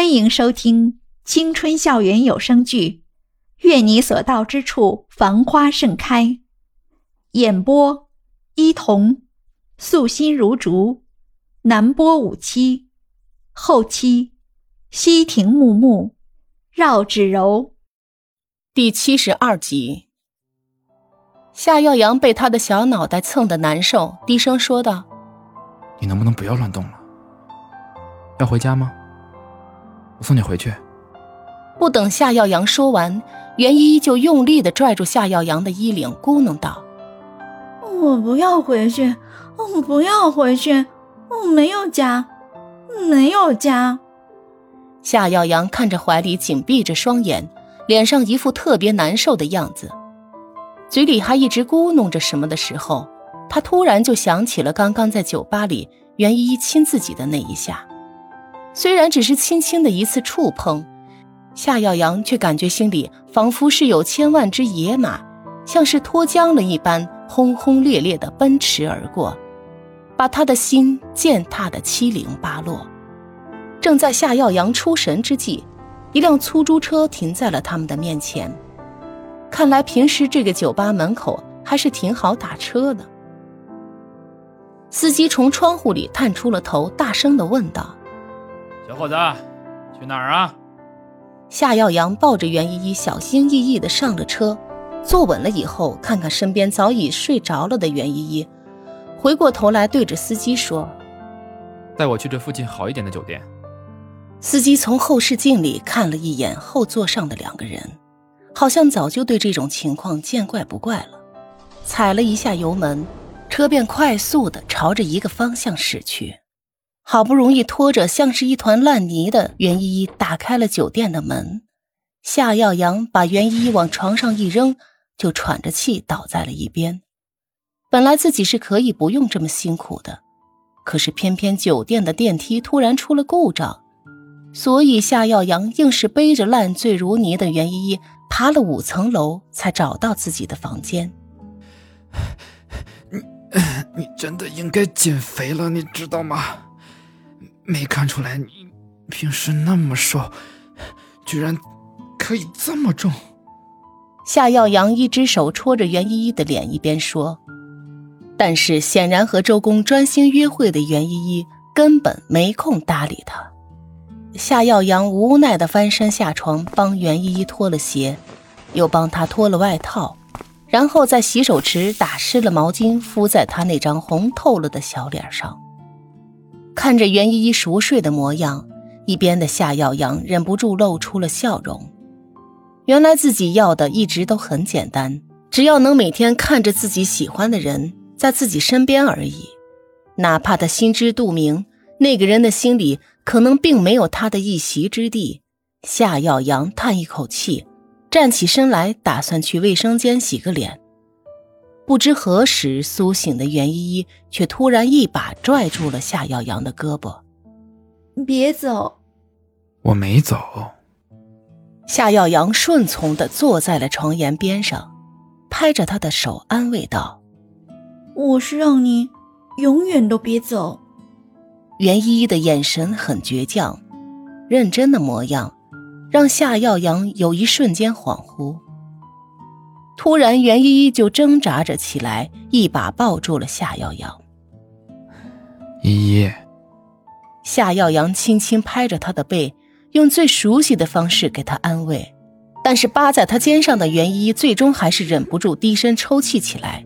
欢迎收听青春校园有声剧《愿你所到之处繁花盛开》，演播：伊童，素心如竹，南波五七，后期：西亭木木，绕指柔。第七十二集，夏耀阳被他的小脑袋蹭得难受，低声说道：“你能不能不要乱动了？要回家吗？”我送你回去。不等夏耀阳说完，袁依依就用力的拽住夏耀阳的衣领，咕哝道：“我不要回去，我不要回去，我没有家，没有家。”夏耀阳看着怀里紧闭着双眼，脸上一副特别难受的样子，嘴里还一直咕哝着什么的时候，他突然就想起了刚刚在酒吧里袁依依亲自己的那一下。虽然只是轻轻的一次触碰，夏耀阳却感觉心里仿佛是有千万只野马，像是脱缰了一般，轰轰烈烈的奔驰而过，把他的心践踏的七零八落。正在夏耀阳出神之际，一辆出租车停在了他们的面前。看来平时这个酒吧门口还是挺好打车的。司机从窗户里探出了头，大声的问道。小伙子，去哪儿啊？夏耀阳抱着袁依依，小心翼翼的上了车，坐稳了以后，看看身边早已睡着了的袁依依，回过头来对着司机说：“带我去这附近好一点的酒店。”司机从后视镜里看了一眼后座上的两个人，好像早就对这种情况见怪不怪了，踩了一下油门，车便快速的朝着一个方向驶去。好不容易拖着像是一团烂泥的袁依依打开了酒店的门，夏耀阳把袁依依往床上一扔，就喘着气倒在了一边。本来自己是可以不用这么辛苦的，可是偏偏酒店的电梯突然出了故障，所以夏耀阳硬是背着烂醉如泥的袁依依爬了五层楼，才找到自己的房间。你，你真的应该减肥了，你知道吗？没看出来你平时那么瘦，居然可以这么重。夏耀阳一只手戳着袁依依的脸，一边说。但是显然和周公专心约会的袁依依根本没空搭理他。夏耀阳无奈的翻身下床，帮袁依依脱了鞋，又帮她脱了外套，然后在洗手池打湿了毛巾，敷在她那张红透了的小脸上。看着袁依依熟睡的模样，一边的夏耀阳忍不住露出了笑容。原来自己要的一直都很简单，只要能每天看着自己喜欢的人在自己身边而已。哪怕他心知肚明，那个人的心里可能并没有他的一席之地。夏耀阳叹一口气，站起身来，打算去卫生间洗个脸。不知何时苏醒的袁依依，却突然一把拽住了夏耀阳的胳膊：“别走！”我没走。夏耀阳顺从的坐在了床沿边上，拍着他的手安慰道：“我是让你永远都别走。”袁依依的眼神很倔强，认真的模样，让夏耀阳有一瞬间恍惚。突然，袁依依就挣扎着起来，一把抱住了夏耀阳。依依，夏耀阳轻轻拍着她的背，用最熟悉的方式给她安慰。但是扒在他肩上的袁依依最终还是忍不住低声抽泣起来，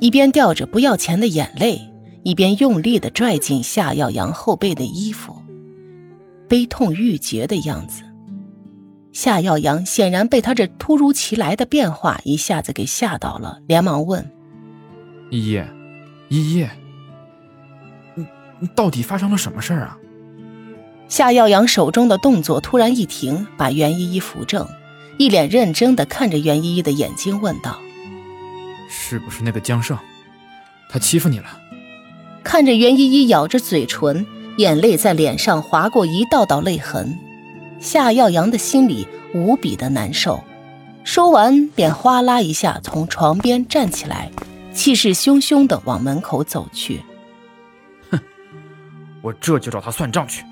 一边掉着不要钱的眼泪，一边用力的拽紧夏耀阳后背的衣服，悲痛欲绝的样子。夏耀阳显然被他这突如其来的变化一下子给吓到了，连忙问：“依依，依依，你你到底发生了什么事儿啊？”夏耀阳手中的动作突然一停，把袁依依扶正，一脸认真的看着袁依依的眼睛问道：“是不是那个江胜？他欺负你了？”看着袁依依咬着嘴唇，眼泪在脸上划过一道道泪痕。夏耀阳的心里无比的难受，说完便哗啦一下从床边站起来，气势汹汹的往门口走去。哼，我这就找他算账去。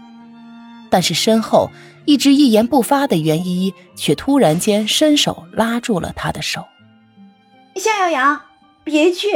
但是身后一直一言不发的袁依依却突然间伸手拉住了他的手。夏耀阳，别去！